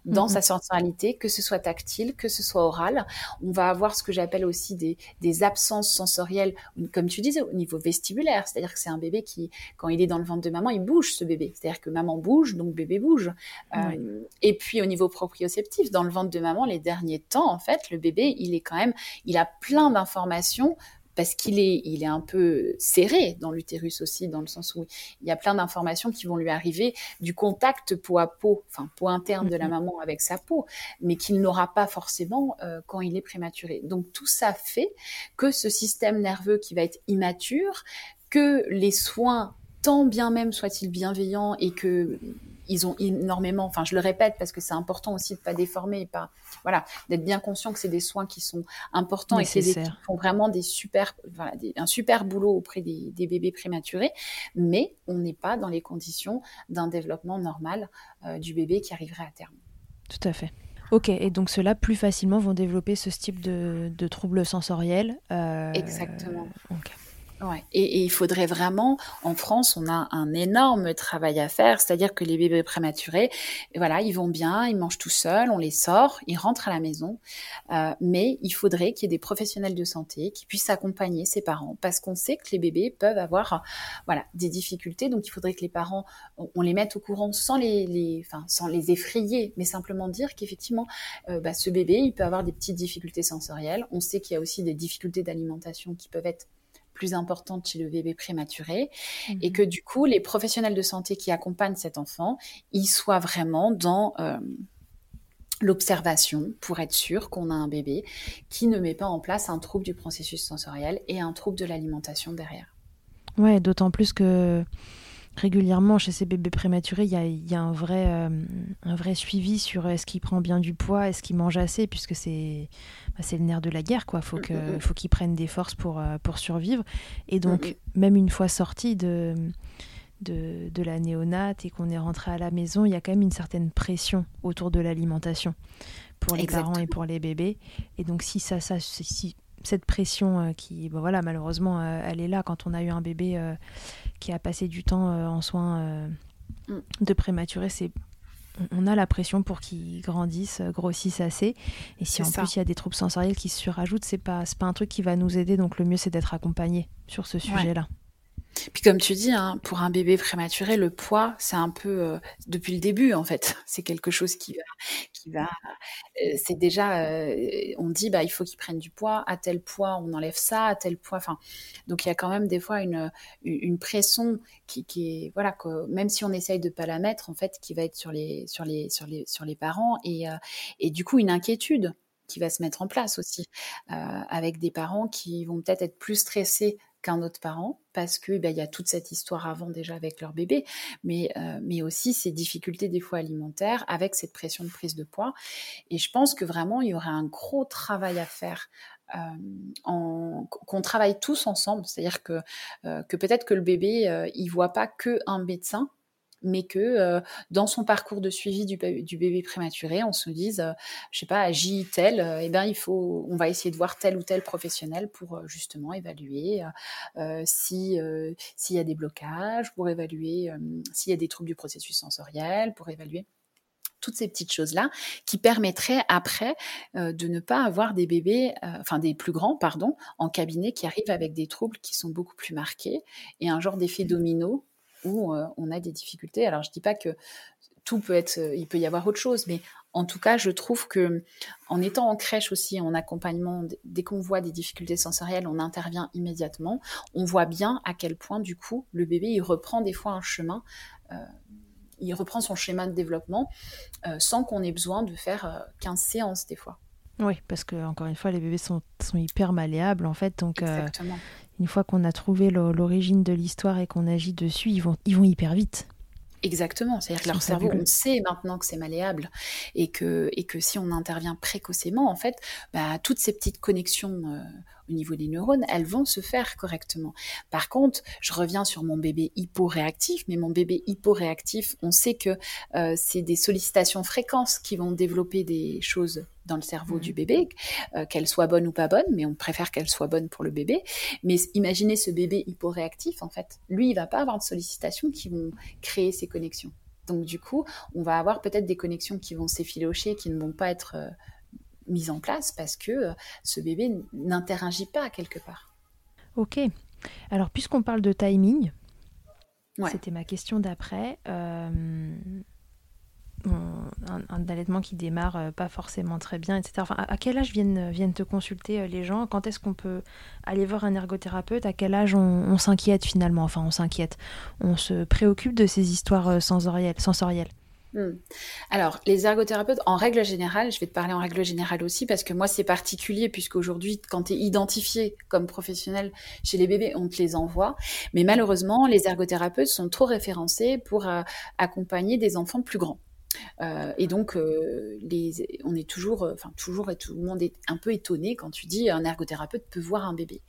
dans sa sensorialité, que ce soit tactile, que ce soit oral. On va avoir ce que j'appelle aussi des, des, absences sensorielles, comme tu disais, au niveau vestibulaire. C'est-à-dire que c'est un bébé qui, quand il est dans le ventre de maman, il bouge ce bébé. C'est-à-dire que maman bouge, donc bébé bouge. Euh, et puis au niveau proprioceptif, dans le ventre de maman, les derniers temps, en fait, le bébé, il est quand même, il a plein d'informations parce qu'il est, il est un peu serré dans l'utérus aussi, dans le sens où il y a plein d'informations qui vont lui arriver du contact peau à peau, enfin peau interne de la mm-hmm. maman avec sa peau, mais qu'il n'aura pas forcément euh, quand il est prématuré. Donc tout ça fait que ce système nerveux qui va être immature, que les soins tant bien même soient-ils bienveillants et que ils ont énormément, enfin je le répète parce que c'est important aussi de pas déformer et pas, voilà, d'être bien conscient que c'est des soins qui sont importants et qui font vraiment des super, voilà, un super boulot auprès des, bébés prématurés, mais on n'est pas dans les conditions d'un développement normal euh, du bébé qui arriverait à terme. Tout à fait. Ok, et donc ceux-là plus facilement vont développer ce type de, troubles sensoriels. Euh, Exactement. Et, il faudrait vraiment, en France, on a un énorme travail à faire, c'est-à-dire que les bébés prématurés, voilà, ils vont bien, ils mangent tout seuls, on les sort, ils rentrent à la maison, euh, mais il faudrait qu'il y ait des professionnels de santé qui puissent accompagner ces parents, parce qu'on sait que les bébés peuvent avoir, voilà, des difficultés, donc il faudrait que les parents, on, les mette au courant sans les, enfin, sans les effrayer, mais simplement dire qu'effectivement, euh, bah, ce bébé, il peut avoir des petites difficultés sensorielles. On sait qu'il y a aussi des difficultés d'alimentation qui peuvent être plus importante chez le bébé prématuré et mhm. que du coup les professionnels de santé qui accompagnent cet enfant ils soient vraiment dans euh, l'observation pour être sûr qu'on a un bébé qui ne met pas en place un trouble du processus sensoriel et un trouble de l'alimentation derrière. Ouais, d'autant plus que régulièrement chez ces bébés prématurés, il y a, un, vrai, euh, un vrai suivi sur est-ce qu'il prend bien du poids, est-ce qu'il mange assez, puisque c'est bah, le nerf de la guerre, quoi. Faut que, mm, mm, mm. faut qu'il prenne des forces pour, euh, pour survivre. Et donc, même une fois sorti de, de, de la néonate et qu'on est rentré à la maison, il y a quand même une certaine pression autour de l'alimentation pour les parents et pour les bébés. Et donc, si ça, ça si cette pression euh, qui, bon, voilà, malheureusement, elle est là quand on a eu un bébé qui a passé du temps euh, en soins euh, mm. de prématuré, c'est on a la pression pour qu'ils grandissent, euh, grossissent assez. Et si en plus il y a des troubles sensoriels qui se surajoutent, c'est pas, pas un truc qui va nous aider. Donc le mieux c'est d'être accompagné sur ce sujet-là. Puis comme tu dis, hein, pour un bébé prématuré, le poids, c'est un peu euh, depuis le début en fait. [laughs] C'est quelque chose qui va, qui va. Euh, c'est déjà, euh, on dit bah il faut qu'il prenne du poids. À tel poids, on enlève ça. À tel poids, enfin. Donc il y a quand même des fois une pression qui, est voilà même si on essaye de pas la mettre en fait, qui va être sur les sur les sur les sur les parents et et du coup une inquiétude qui va se mettre en place aussi avec des parents qui vont peut-être être plus stressés qu'un autre parent parce que ben, il y a toute cette histoire avant déjà avec leur bébé, mais euh, mais aussi ces difficultés des fois alimentaires avec cette pression de prise de poids. Et je pense que vraiment il y aurait un gros travail à faire. Euh, qu'on travaille tous ensemble, c'est-à-dire que, euh, que peut-être que le bébé, il voit pas que un médecin, mais que euh, dans son parcours de suivi du, bébé prématuré, on se dise, euh, je sais pas, agit tel, euh, eh ben il faut, on va essayer de voir tel ou tel professionnel pour justement évaluer si s'il y a des blocages, pour évaluer s'il y a des troubles du processus sensoriel, pour évaluer toutes ces petites choses-là qui permettraient après de ne pas avoir des bébés, enfin des plus grands, pardon, en cabinet qui arrivent avec des troubles qui sont beaucoup plus marqués et un genre d'effet domino où euh, on a des difficultés. Alors je dis pas que tout peut être, euh, il peut y avoir autre chose, mais en tout cas, je trouve que en étant en crèche aussi, en accompagnement, dès qu'on voit des difficultés sensorielles, on intervient immédiatement. On voit bien à quel point, du coup, le bébé, il reprend des fois un chemin, euh, il reprend son schéma de développement sans qu'on ait besoin de faire 15 séances des fois. Oui, parce que encore une fois, les bébés sont, sont hyper malléables en fait, donc une fois qu'on a trouvé l'origine de l'histoire et qu'on agit dessus, ils vont, ils vont hyper vite. Exactement, c'est-à-dire que leur cerveau, on sait maintenant que c'est malléable et que, et que si on intervient précocement, en fait, bah, toutes ces petites connexions euh, au niveau des neurones, elles vont se faire correctement. Par contre, je reviens sur mon bébé hyporéactif, mais mon bébé hyporéactif, on sait que euh, c'est des sollicitations fréquentes qui vont développer des choses dans le cerveau du mmh. bébé, euh, qu'elles soient bonnes ou pas bonnes, mais on préfère qu'elles soient bonnes pour le bébé. Mais imaginez ce bébé hyporéactif, en fait, lui, il va pas avoir de sollicitations qui vont créer ces connexions. Donc du coup, on va avoir peut-être des connexions qui vont s'effilocher, qui ne vont pas être euh, mise en place parce que euh, ce bébé n'interagit pas quelque part. Ok. Alors, puisqu'on parle de timing, c'était ma question d'après. Euh, un, allaitement qui démarre euh, pas forcément très bien, etc. À, quel âge viennent, viennent te consulter les gens? Quand est-ce qu'on peut aller voir un ergothérapeute? À quel âge on, s'inquiète finalement? Enfin, on s'inquiète. On se préoccupe de ces histoires sensorielles. sensorielles. Hmm. Alors, les ergothérapeutes, en règle générale, je vais te parler en règle générale aussi, parce que moi, c'est particulier, puisqu'aujourd'hui, quand tu es identifié comme professionnel chez les bébés, on te les envoie. Mais malheureusement, les ergothérapeutes sont trop référencés pour euh, accompagner des enfants plus grands. Euh, et donc, euh, les, on est toujours, euh, enfin toujours, et tout le monde est un peu étonné quand tu dis un ergothérapeute peut voir un bébé.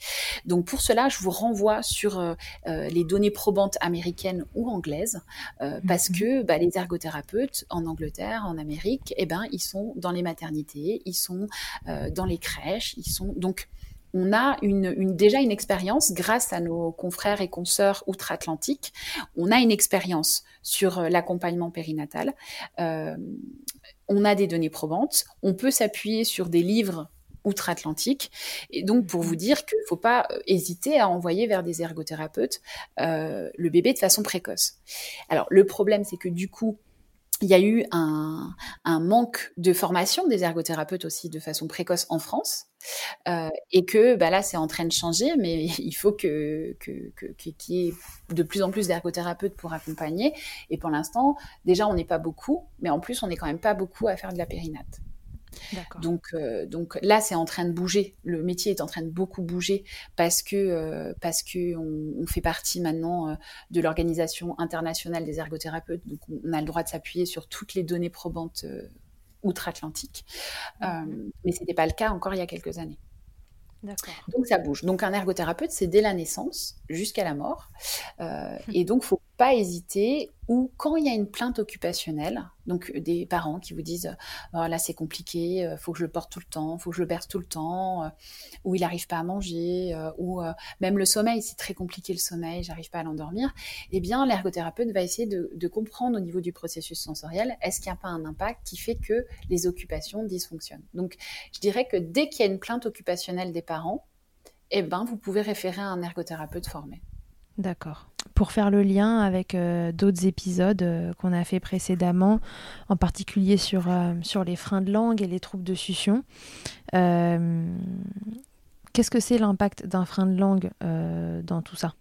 Donc pour cela, je vous renvoie sur les données probantes américaines ou anglaises, parce mhm. que bah, les ergothérapeutes en Angleterre, en Amérique, eh ben, ils sont dans les maternités, ils sont dans les crèches, ils sont donc on a déjà une expérience grâce à nos confrères et consoeurs outre-Atlantique. On a une expérience sur euh, l'accompagnement périnatal. Euh, on a des données probantes. On peut s'appuyer sur des livres outre-Atlantique. Et donc, pour vous dire qu'il ne faut pas euh, hésiter à envoyer vers des ergothérapeutes le bébé de façon précoce. Alors, le problème, c'est que du coup, il y a eu un, manque de formation des ergothérapeutes aussi de façon précoce en France. Euh, et que bah là, c'est en train de changer, mais [laughs] il faut que qu'il que, y ait de plus en plus d'ergothérapeutes pour accompagner. Et pour l'instant, déjà, on n'est pas beaucoup, mais en plus, on n'est quand même pas beaucoup à faire de la périnate. Donc, euh, donc là, c'est en train de bouger. Le métier est en train de beaucoup bouger parce que euh, parce que on, fait partie maintenant euh, de l'organisation internationale des ergothérapeutes. Donc, on a le droit de s'appuyer sur toutes les données probantes outre-Atlantique. Mhm. mais c'était pas le cas encore il y a quelques années. Donc ça bouge. Donc un ergothérapeute, c'est dès la naissance jusqu'à la mort. et donc, faut pas hésiter ou quand il y a une plainte occupationnelle, donc des parents qui vous disent oh, là c'est compliqué, euh, faut que je le porte tout le temps, faut que je le berce tout le temps, euh, ou il n'arrive pas à manger, euh, ou même le sommeil, c'est très compliqué le sommeil, j'arrive pas à l'endormir, eh bien l'ergothérapeute va essayer de, de, comprendre au niveau du processus sensoriel, est-ce qu'il n'y a pas un impact qui fait que les occupations dysfonctionnent. Donc je dirais que dès qu'il y a une plainte occupationnelle des parents, eh ben vous pouvez référer à un ergothérapeute formé. D'accord. Pour faire le lien avec euh, d'autres épisodes euh, qu'on a fait précédemment, en particulier sur, euh, sur les freins de langue et les troubles de succion, qu'est-ce que c'est l'impact d'un frein de langue dans tout ça?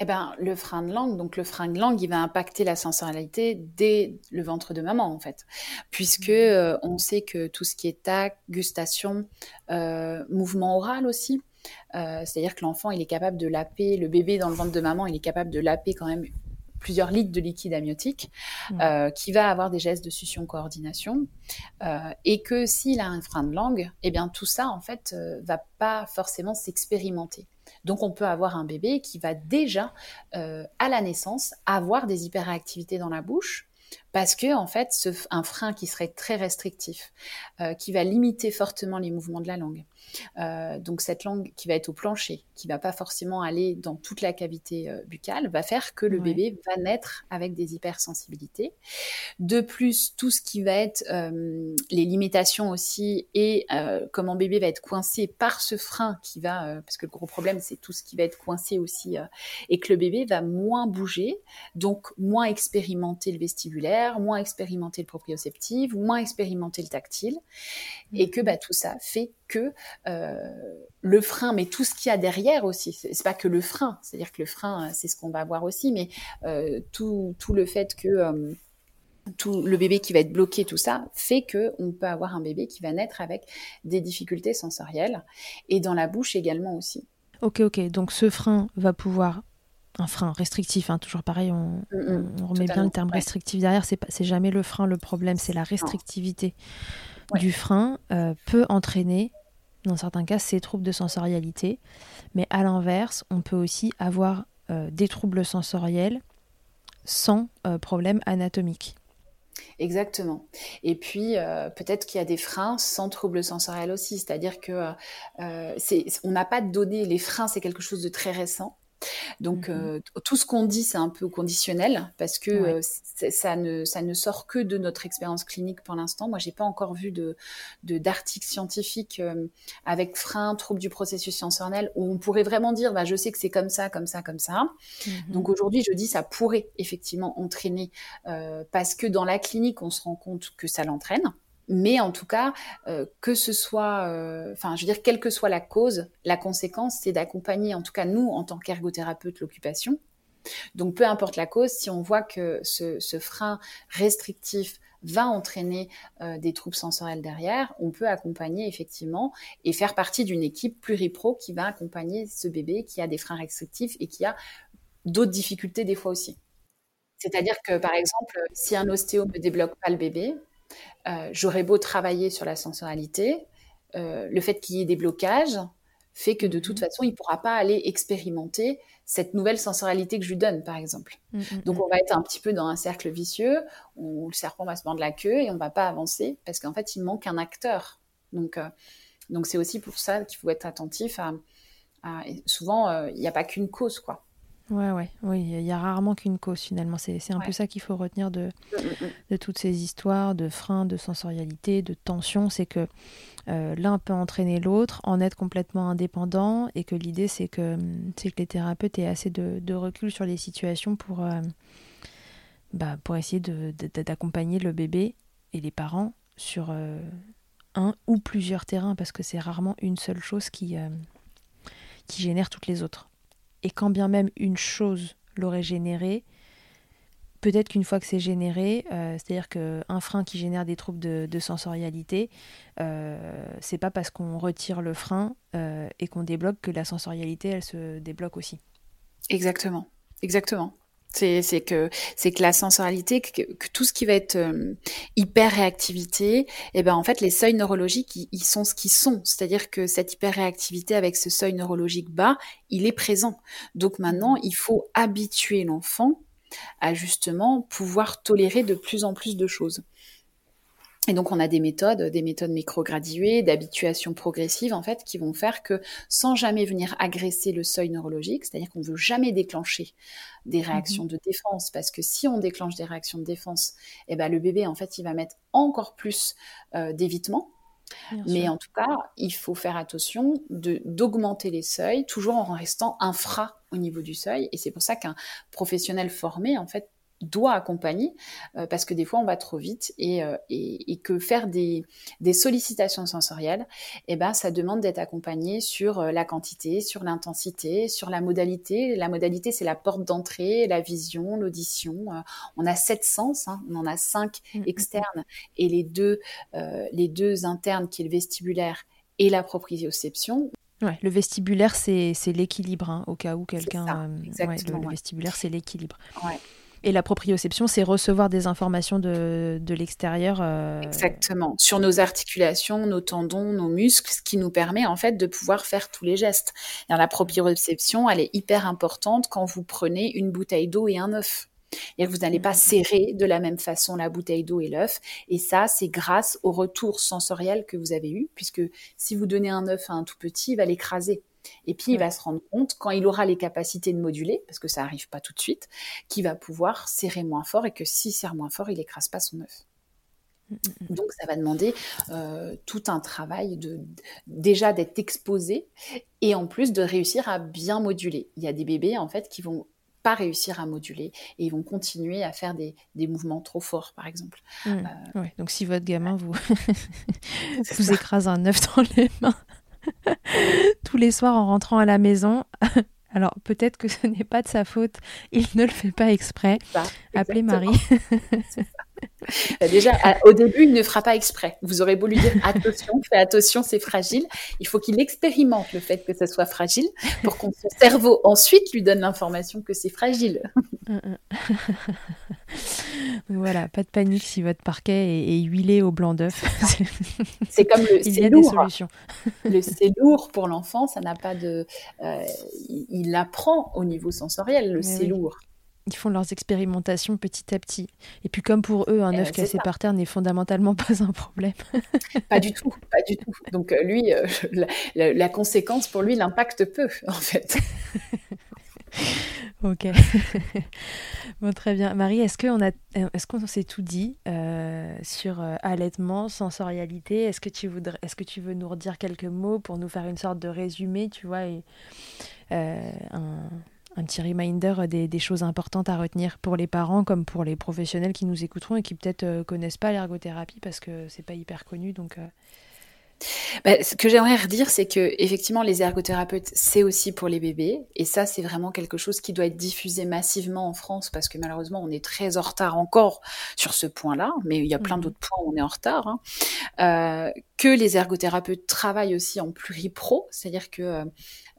Eh ben, le frein de langue, donc le frein de langue, il va impacter la sensorialité dès le ventre de maman, en fait. Puisque mmh. on sait que tout ce qui est tac, gustation, mouvement oral aussi, euh, c'est-à-dire que l'enfant, il est capable de laper, le bébé dans le ventre de maman, il est capable de laper quand même plusieurs litres de liquide amniotique, euh, qui va avoir des gestes de succion-coordination, euh, et que s'il a un frein de langue, eh bien tout ça, en fait, va pas forcément s'expérimenter. Donc on peut avoir un bébé qui va déjà, à la naissance, avoir des hyperactivités dans la bouche, parce que en fait, un frein qui serait très restrictif, qui va limiter fortement les mouvements de la langue, euh, donc cette langue qui va être au plancher, qui va pas forcément aller dans toute la cavité euh, buccale, va faire que le bébé va naître avec des hypersensibilités. De plus, tout ce qui va être euh, les limitations aussi et comment bébé va être coincé par ce frein qui va, parce que le gros problème c'est tout ce qui va être coincé aussi et que le bébé va moins bouger, donc moins expérimenter le vestibulaire, moins expérimenter le proprioceptif, moins expérimenter le tactile, et que bah, tout ça fait que euh, le frein, mais tout ce qu'il y a derrière aussi. C'est pas que le frein, c'est-à-dire que le frein, c'est ce qu'on va voir aussi, mais euh, tout, tout, le fait que euh, tout le bébé qui va être bloqué, tout ça, fait que on peut avoir un bébé qui va naître avec des difficultés sensorielles et dans la bouche également aussi. Ok, ok. Donc ce frein va pouvoir un frein restrictif, hein, toujours pareil, on, mm, remet bien le terme restrictif derrière, c'est, jamais le frein le problème, c'est la restrictivité du frein euh, peut entraîner, dans certains cas, ces troubles de sensorialité, mais à l'inverse, on peut aussi avoir euh, des troubles sensoriels sans euh, problème anatomique. Exactement. Et puis peut-être qu'il y a des freins sans troubles sensoriels aussi, c'est-à-dire que on n'a pas de données. Les freins, c'est quelque chose de très récent. Donc, mmh euh, tout ce qu'on dit, c'est un peu conditionnel parce que euh, ça, ne, ça ne sort que de notre expérience clinique pour l'instant. Moi, j'ai pas encore vu de, d'articles scientifiques euh, avec frein, trouble du processus sensoriel où on pourrait vraiment dire, bah, je sais que c'est comme ça, comme ça, comme ça. Mmh Donc, aujourd'hui, je dis, ça pourrait effectivement entraîner parce que dans la clinique, on se rend compte que ça l'entraîne. Mais en tout cas, euh, que ce soit, euh, enfin, je veux dire, quelle que soit la cause, la conséquence, c'est d'accompagner, en tout cas nous, en tant qu'ergothérapeute, l'occupation. Donc, peu importe la cause, si on voit que ce, frein restrictif va entraîner euh, des troubles sensoriels derrière, on peut accompagner effectivement et faire partie d'une équipe pluripro qui va accompagner ce bébé qui a des freins restrictifs et qui a d'autres difficultés des fois aussi. C'est-à-dire que, par exemple, si un ostéo ne débloque pas le bébé, euh, j'aurais beau travailler sur la sensorialité, euh, le fait qu'il y ait des blocages fait que de toute mhm. façon, il ne pourra pas aller expérimenter cette nouvelle sensorialité que je lui donne, par exemple. Mm, mm, Donc, mm. on va être un petit peu dans un cercle vicieux, où le serpent va se mordre la queue et on ne va pas avancer parce qu'en fait, il manque un acteur. Donc, euh, donc c'est aussi pour ça qu'il faut être attentif à. souvent, il n'y a pas qu'une cause, quoi. Ouais, ouais, oui, il y a rarement qu'une cause finalement. C'est un peu ça qu'il faut retenir de, mm, mm, mm. de toutes ces histoires de freins, de sensorialité, de tension. C'est que euh, l'un peut entraîner l'autre, en être complètement indépendant, et que l'idée c'est que, que les thérapeutes aient assez de, de recul sur les situations pour, euh, bah, pour essayer d'accompagner le bébé et les parents sur euh, un ou plusieurs terrains, parce que c'est rarement une seule chose qui, qui génère toutes les autres. Et quand bien même une chose l'aurait généré, peut-être qu'une fois que c'est généré, euh, c'est-à-dire qu'un frein qui génère des troubles de, sensorialité, euh, c'est pas parce qu'on retire le frein euh, et qu'on débloque que la sensorialité, elle se débloque aussi. Exactement, exactement. C'est que c'est que la sensorialité, que, tout ce qui va être euh, hyper réactivité, et eh ben en fait les seuils neurologiques ils, sont ce qu'ils sont. C'est-à-dire que cette hyper réactivité avec ce seuil neurologique bas, il est présent. Donc maintenant il faut habituer l'enfant à justement pouvoir tolérer de plus en plus de choses. Et donc, on a des méthodes, des méthodes micrograduées, d'habituation progressive, en fait, qui vont faire que sans jamais venir agresser le seuil neurologique, c'est-à-dire qu'on veut jamais déclencher des mmh réactions de défense, parce que si on déclenche des réactions de défense, eh ben, le bébé, en fait, il va mettre encore plus euh, d'évitement. Mais en tout cas, il faut faire attention d'augmenter les seuils, toujours en restant infra au niveau du seuil. Et c'est pour ça qu'un professionnel formé, en fait, doit accompagner euh, parce que des fois on va trop vite et, euh, et, que faire des, des, sollicitations sensorielles, eh ben, ça demande d'être accompagné sur euh, la quantité, sur l'intensité, sur la modalité. La modalité, c'est la porte d'entrée, la vision, l'audition. on a sept sens, hein. on en a cinq mmh, mmh, mmh. externes et les deux, les deux internes qui est le vestibulaire et la proprioception. Ouais, le vestibulaire, c'est l'équilibre, hein, au cas où quelqu'un... le, vestibulaire, c'est l'équilibre. Ouais. Et la proprioception, c'est recevoir des informations de, de l'extérieur. Euh, Exactement. Sur nos articulations, nos tendons, nos muscles, ce qui nous permet en fait de pouvoir faire tous les gestes. Et la proprioception, elle est hyper importante quand vous prenez une bouteille d'eau et un œuf. Et vous n'allez pas mmh. serrer de la même façon la bouteille d'eau et l'œuf. Et ça, c'est grâce au retour sensoriel que vous avez eu, puisque si vous donnez un œuf à un tout petit, il va l'écraser. Et puis, il va se rendre compte, quand il aura les capacités de moduler, parce que ça n'arrive pas tout de suite, qu'il va pouvoir serrer moins fort et que s'il serre moins fort, il n'écrase pas son œuf. Mm, mm, mm. Donc, ça va demander euh, tout un travail de déjà d'être exposé et en plus de réussir à bien moduler. Il y a des bébés en fait qui vont pas réussir à moduler et ils vont continuer à faire des, mouvements trop forts, par exemple. Euh, donc, si votre gamin vous, [laughs] [laughs] vous écrase un œuf dans les mains, [laughs] tous les soirs en rentrant à la maison. [laughs] Alors peut-être que ce n'est pas de sa faute, il ne le fait pas exprès. Appelez Marie. Bah, déjà, au début, il ne fera pas exprès. Vous aurez beau lui dire attention, fais attention, c'est fragile. Il faut qu'il expérimente le fait que ça soit fragile pour que son cerveau ensuite lui donne l'information que c'est fragile. [laughs] voilà, pas de panique si votre parquet est, huilé au blanc d'œuf. [laughs] c'est comme le. [laughs] Il y a des solutions. c'est lourd pour l'enfant, ça n'a pas de. Euh, il, apprend au niveau sensoriel, le c'est lourd ils font leurs expérimentations petit à petit. Et puis comme pour eux, un eh œuf ben, cassé par terre n'est fondamentalement [laughs] pas un problème. pas du tout, pas du tout. Donc euh, lui, euh, la, conséquence pour lui, l'impact peu, en fait. [laughs] ok. [laughs] bon, très bien. Marie, est-ce qu'on a, est-ce qu'on s'est tout dit euh, sur allaitement, sensorialité? Est-ce que tu voudrais, est-ce que tu veux nous redire quelques mots pour nous faire une sorte de résumé, tu vois, et un un petit reminder des, choses importantes à retenir pour les parents comme pour les professionnels qui nous écouteront et qui peut-être euh, connaissent pas l'ergothérapie parce que c'est pas hyper connu. Donc, euh. bah, ce que j'aimerais redire, c'est que effectivement, les ergothérapeutes, c'est aussi pour les bébés, et ça, c'est vraiment quelque chose qui doit être diffusé massivement en France, parce que malheureusement, on est très en retard encore sur ce point-là, mais il y a plein mmh d'autres points où on est en retard. Hein. Euh, que les ergothérapeutes travaillent aussi en pluripro, c'est-à-dire que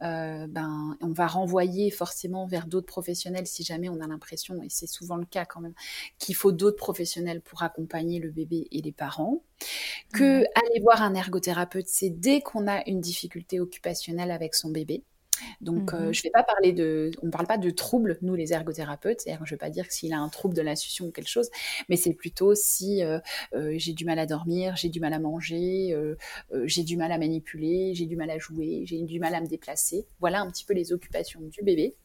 euh, ben, on va renvoyer forcément vers d'autres professionnels si jamais on a l'impression, et c'est souvent le cas quand même, qu'il faut d'autres professionnels pour accompagner le bébé et les parents. Que aller voir un ergothérapeute, c'est dès qu'on a une difficulté occupationnelle avec son bébé. Donc, euh, mmh je ne vais pas parler de, on ne parle pas de troubles, nous les ergothérapeutes. Je ne vais pas dire s'il a un trouble de l'institution ou quelque chose, mais c'est plutôt si euh, euh, j'ai du mal à dormir, j'ai du mal à manger, j'ai du mal à manipuler, j'ai du mal à jouer, j'ai du mal à me déplacer. Voilà un petit peu les occupations du bébé.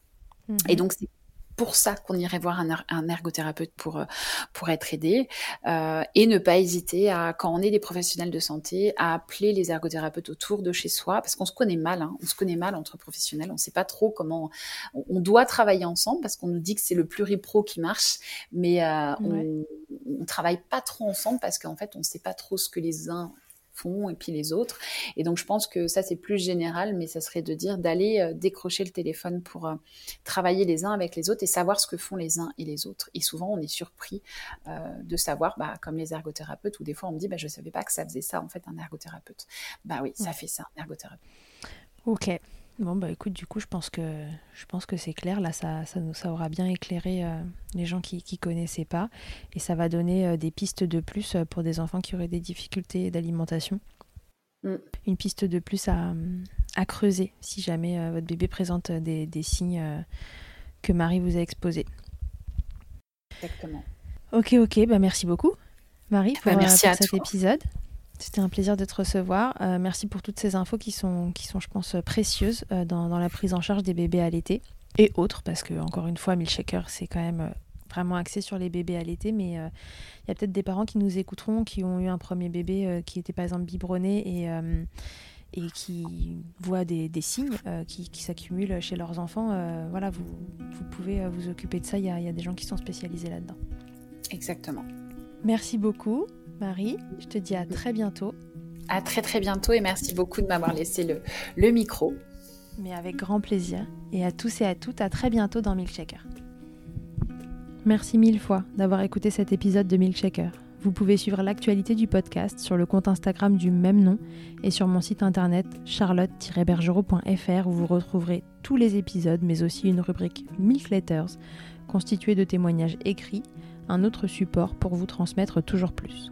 Et mmh donc, c'est pour ça qu'on irait voir un, ergothérapeute pour, euh, pour être aidé euh, et ne pas hésiter à, quand on est des professionnels de santé, à appeler les ergothérapeutes autour de chez soi parce qu'on se connaît mal, hein. on se connaît mal entre professionnels, on ne sait pas trop comment, on, doit travailler ensemble parce qu'on nous dit que c'est le pluripro qui marche, mais euh, on ne travaille pas trop ensemble parce qu'en fait on ne sait pas trop ce que les uns font et puis les autres. Et donc je pense que ça c'est plus général, mais ça serait de dire d'aller euh, décrocher le téléphone pour euh, travailler les uns avec les autres et savoir ce que font les uns et les autres. Et souvent on est surpris euh, de savoir, bah, comme les ergothérapeutes, ou des fois on me dit, bah, je ne savais pas que ça faisait ça en fait un ergothérapeute. Bah oui, ça fait ça un ergothérapeute. Ok. Bon, bah écoute, du coup, je pense que, je pense que c'est clair. Là, ça, ça, ça aura bien éclairé euh, les gens qui ne connaissaient pas. Et ça va donner euh, des pistes de plus euh, pour des enfants qui auraient des difficultés d'alimentation. Mm. Une piste de plus à, à creuser si jamais votre bébé présente des, des signes que Marie vous a exposés. Exactement. Ok, ok, bah merci beaucoup, Marie, bah, pour, merci cet épisode. C'était un plaisir de te recevoir. Euh, merci pour toutes ces infos qui sont, qui sont je pense, précieuses euh, dans, dans, la prise en charge des bébés à l'été et autres, parce que, encore une fois, Milkshaker, c'est quand même euh, vraiment axé sur les bébés à l'été, mais il y a peut-être des parents qui nous écouteront, qui ont eu un premier bébé qui était par exemple biberonné et, et qui voient des, des signes qui, qui s'accumulent chez leurs enfants. voilà, vous, vous pouvez vous occuper de ça, il y a, y a des gens qui sont spécialisés là-dedans. Exactement. Merci beaucoup. Marie. Je te dis à très bientôt. À très très bientôt et merci beaucoup de m'avoir laissé le, le micro. Mais avec grand plaisir. Et à tous et à toutes, à très bientôt dans Milkshaker. Merci mille fois d'avoir écouté cet épisode de Milkshaker. Vous pouvez suivre l'actualité du podcast sur le compte Instagram du même nom et sur mon site internet charlotte-bergerot.fr où vous retrouverez tous les épisodes mais aussi une rubrique Milk Letters constituée de témoignages écrits, un autre support pour vous transmettre toujours plus.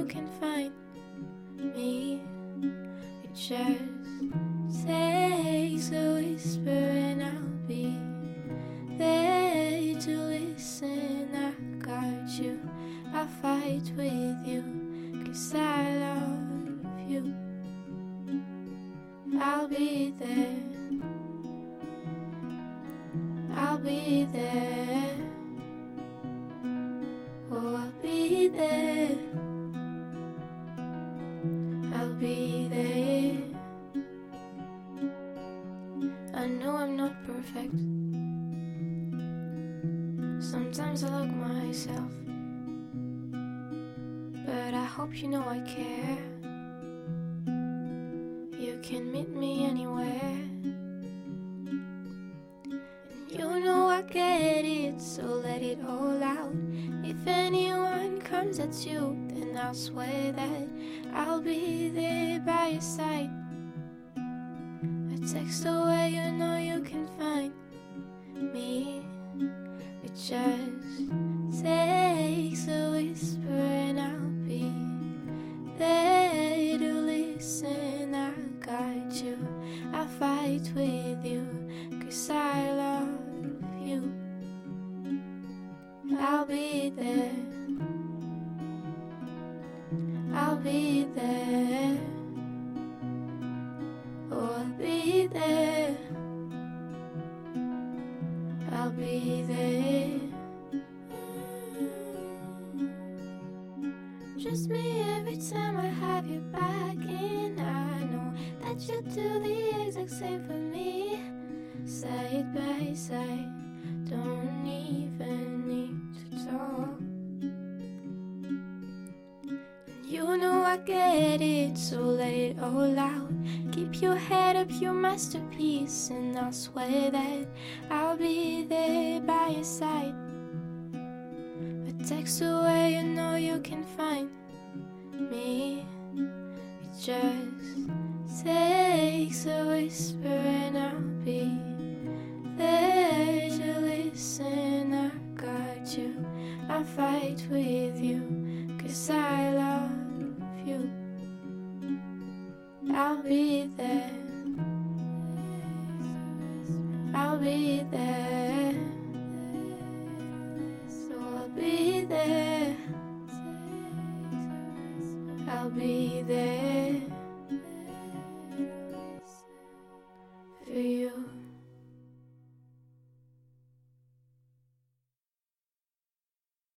you can find me. It just